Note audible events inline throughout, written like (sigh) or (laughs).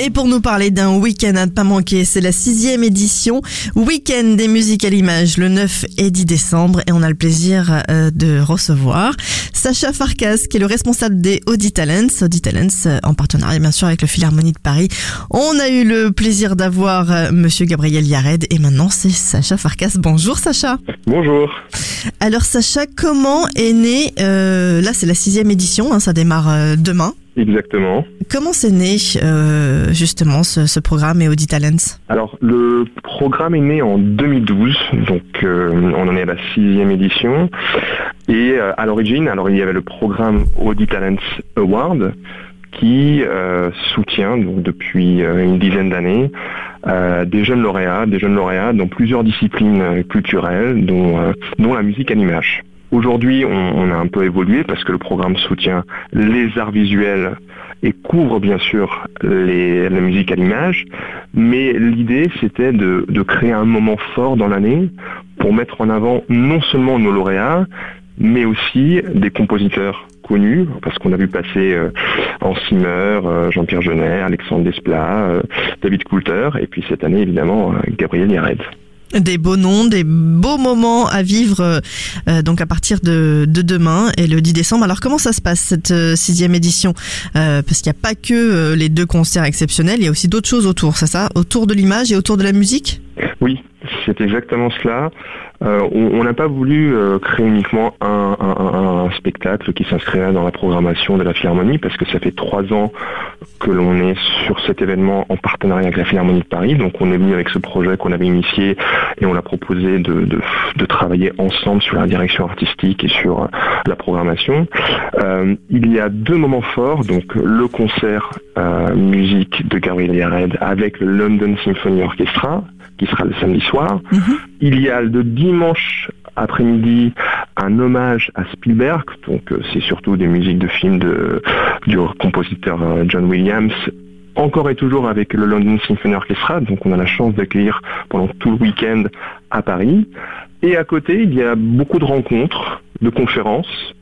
Et pour nous parler d'un week-end à ne pas manquer, c'est la sixième édition Week-end des musiques à l'image le 9 et 10 décembre et on a le plaisir euh, de recevoir Sacha Farkas qui est le responsable des Audi Talents, Audi Talents euh, en partenariat bien sûr avec le Philharmonie de Paris. On a eu le plaisir d'avoir euh, monsieur Gabriel Yared et maintenant c'est Sacha Farkas. Bonjour Sacha. Bonjour. Alors Sacha, comment est né, là c'est la sixième édition, hein, ça démarre demain. Exactement. Comment c'est né euh, justement ce, ce, programme et Audi Talents? Alors le programme est né en 2012, donc euh, on en est à la sixième édition. Et euh, à l'origine, alors il y avait le programme Audi Talents Award qui soutient donc depuis une dizaine d'années des jeunes lauréats, des jeunes lauréats dans plusieurs disciplines culturelles, dont, dont la musique à l'image. Aujourd'hui, on, a un peu évolué parce que le programme soutient les arts visuels et couvre bien sûr la musique à l'image, mais l'idée c'était de, créer un moment fort dans l'année pour mettre en avant non seulement nos lauréats, mais aussi des compositeurs connus, parce qu'on a vu passer euh, Hans Zimmer, euh, Jean-Pierre Jeunet, Alexandre Desplat, euh, David Coulter, et puis cette année évidemment Gabriel Yared. Des beaux noms, des beaux moments à vivre euh, euh, donc à partir de, demain et le 10 décembre. Alors comment ça se passe cette euh, sixième édition? Parce qu'il n'y a pas que les deux concerts exceptionnels, il y a aussi d'autres choses autour, c'est ça? Autour de l'image et autour de la musique? Oui, c'est exactement cela. Euh, on n'a pas voulu euh, créer uniquement un, spectacle qui s'inscrirait dans la programmation de la Philharmonie parce que ça fait trois ans que l'on est sur cet événement en partenariat avec la Philharmonie de Paris. Donc on est venu avec ce projet qu'on avait initié et on a proposé de, travailler ensemble sur la direction artistique et sur la programmation. Euh, il y a deux moments forts, donc le concert musique de Gabriel Yared avec le London Symphony Orchestra qui sera le samedi soir. Mhm. Il y a le dimanche après-midi un hommage à Spielberg, donc euh, c'est surtout des musiques de films du compositeur euh, John Williams, encore et toujours avec le London Symphony Orchestra, donc on a la chance d'accueillir pendant tout le week-end à Paris. Et à côté, il y a beaucoup de rencontres, de conférences,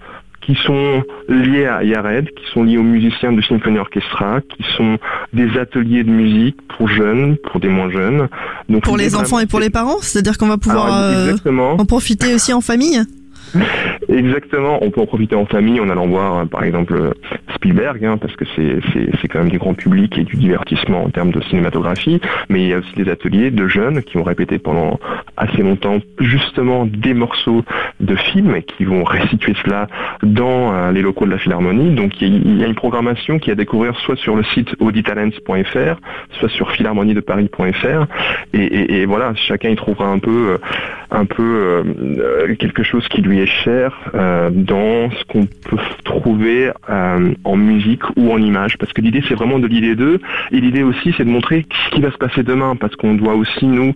qui sont liés à Yared, qui sont liés aux musiciens de Symphony Orchestra, qui sont des ateliers de musique pour jeunes, pour des moins jeunes. Donc pour les enfants et pour les parents, c'est-à-dire qu'on va pouvoir euh, en profiter aussi en famille? (laughs) Exactement, on peut en profiter en famille en allant voir euh, par exemple Spielberg, hein, parce que c'est quand même du grand public et du divertissement en termes de cinématographie, mais il y a aussi des ateliers de jeunes qui ont répété pendant assez longtemps justement des morceaux de films et qui vont restituer cela dans euh, les locaux de la Philharmonie. Donc il y, a une programmation qui est à découvrir soit sur le site auditalents.fr, soit sur philharmoniedeparis.fr et, voilà, chacun y trouvera un peu, euh, un peu quelque chose qui lui est cher euh, dans ce qu'on peut trouver euh, en musique ou en image. Parce que l'idée, c'est vraiment de l'idée d'eux. Et l'idée aussi, c'est de montrer ce qui va se passer demain. Parce qu'on doit aussi, nous,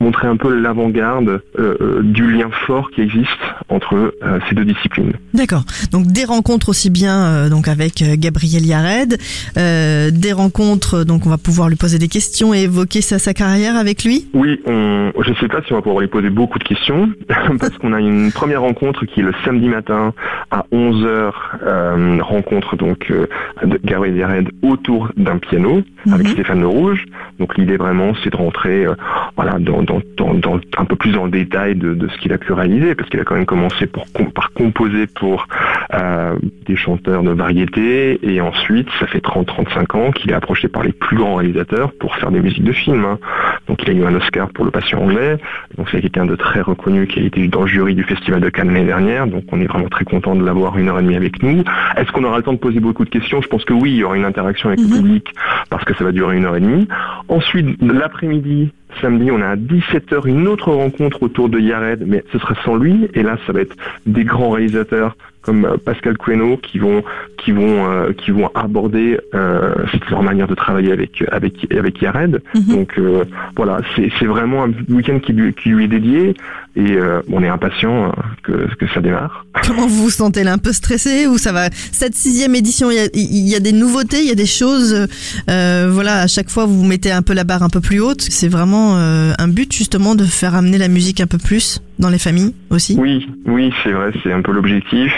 montrer un peu l'avant-garde euh, du lien fort qui existe entre ces deux disciplines. D'accord. Donc des rencontres aussi bien donc avec Gabriel Yared, des rencontres donc on va pouvoir lui poser des questions et évoquer sa, sa carrière avec lui? Oui, on, je ne sais pas si on va pouvoir lui poser beaucoup de questions (laughs) parce qu'on a une première rencontre qui est le samedi matin à 11h, euh, rencontre donc euh, de Gabriel Yared autour d'un piano avec mhm. Stéphane Le Rouge. Donc l'idée vraiment c'est de rentrer euh, voilà dans, dans, dans, un peu plus dans le détail de, de ce qu'il a pu réaliser parce qu'il a quand même commencé pour, par composer pour euh, des chanteurs de variété et ensuite ça fait 30-35 ans qu'il est approché par les plus grands réalisateurs pour faire des musiques de films. Hein. Donc il a eu un Oscar pour le patient anglais. Donc c'est quelqu'un de très reconnu qui a été dans le jury du Festival de Cannes l'année dernière. Donc on est vraiment très content de l'avoir une heure et demie avec nous. Est-ce qu'on aura le temps de poser beaucoup de questions? Je pense que oui, il y aura une interaction avec le Mhm. public parce que ça va durer une heure et demie. Ensuite, l'après-midi, samedi, on a à 17h une autre rencontre autour de Yared, mais ce sera sans lui. Et là, ça va être des grands réalisateurs comme euh, Pascal Queno qui vont qui vont euh, qui vont aborder euh, leur manière de travailler avec avec avec Yared. Mhm. Donc euh, voilà, c'est c'est vraiment un week-end qui lui qui lui est dédié et euh, on est impatient euh, que que ça démarre. (laughs) Comment vous vous sentez là Un peu stressé ou ça va? Cette sixième édition, il y a, y a des nouveautés, il y a des choses. euh, voilà, à chaque fois vous mettez un peu la barre un peu plus haute. C'est vraiment euh, un but justement de faire amener la musique un peu plus dans les familles aussi? Oui, oui, c'est vrai, c'est un peu l'objectif.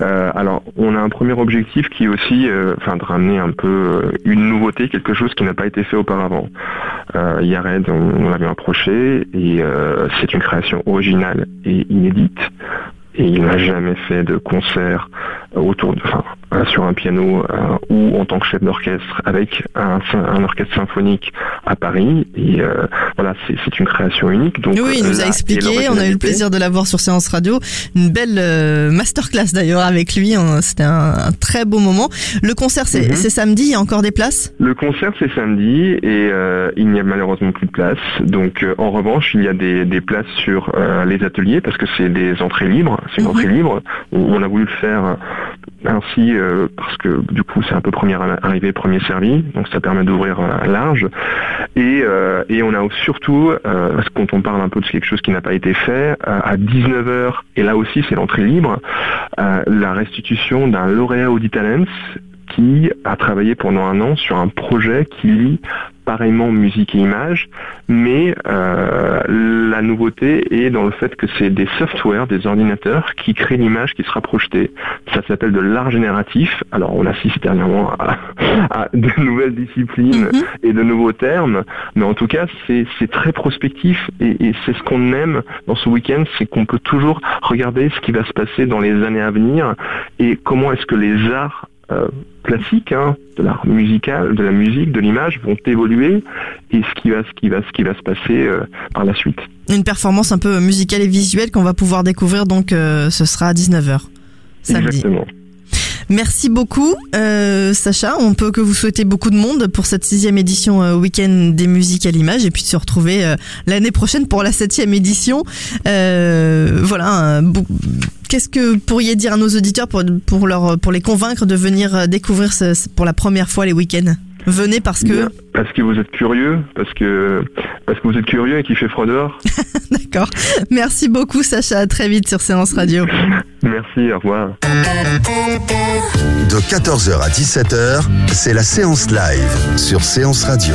Euh, alors, on a un premier objectif qui est aussi, euh, enfin, de ramener un peu euh, une nouveauté, quelque chose qui n'a pas été fait auparavant. Euh, Yared, on, on l'avait approché et euh, c'est une création originale et inédite. Et il n'a jamais fait de concert autour de, enfin, euh, sur un piano euh, ou en tant que chef d'orchestre avec un, un orchestre symphonique à Paris. Et euh, voilà, c'est une création unique. Donc, Oui, il nous là a expliqué, on a eu le plaisir de l'avoir sur Séance Radio. Une belle euh, masterclass d'ailleurs avec lui, hein. c'était un, un très beau moment. Le concert c'est Mhm. c'est samedi, il y a encore des places? Le concert c'est samedi et euh, il n'y a malheureusement plus de place. Donc euh, en revanche il y a des, des places sur euh, les ateliers parce que c'est des entrées libres. C'est une Mhm. entrée libre. On, on a voulu le faire euh, ainsi euh, parce que du coup c'est un peu première arrivée premier servi. Donc ça permet d'ouvrir euh, large. Et, euh, et on a surtout, euh, parce que quand on parle un peu de quelque chose qui n'a pas été fait, à 19h, et là aussi c'est l'entrée libre, la restitution d'un lauréat Audi Talents qui a travaillé pendant un an sur un projet qui lie pareillement musique et image, mais euh, la nouveauté est dans le fait que c'est des softwares, des ordinateurs qui créent l'image qui sera projetée. Ça s'appelle de l'art génératif. Alors on assiste dernièrement à, (laughs) à de nouvelles disciplines Mhm. et de nouveaux termes, mais en tout cas c'est c'est très prospectif et, et c'est ce qu'on aime dans ce week-end, c'est qu'on peut toujours regarder ce qui va se passer dans les années à venir et comment est-ce que les arts euh, classiques, hein, de l'art musical, de la musique, de l'image vont évoluer et ce qui va, ce qui va, ce qui va se passer euh, par la suite. Une performance un peu musicale et visuelle qu'on va pouvoir découvrir donc euh, ce sera à 19h. Samedi. Exactement. Merci beaucoup, Sacha. On peut que vous souhaiter beaucoup de monde pour cette sixième édition Week-end des musiques à l'image et puis de se retrouver l'année prochaine pour la septième édition. Voilà. un Qu'est-ce que vous pourriez dire à nos auditeurs pour, pour, leur, pour les convaincre de venir euh, découvrir ce- pour la première fois les week-ends? Venez parce que... Bien. Parce que vous êtes curieux, parce que parce que vous êtes curieux et qu'il fait froid dehors. (laughs) D'accord. Merci beaucoup, Sacha. À très vite sur Séance Radio. (laughs) Merci, au revoir. De 14h à 17h, c'est la séance live sur Séance Radio.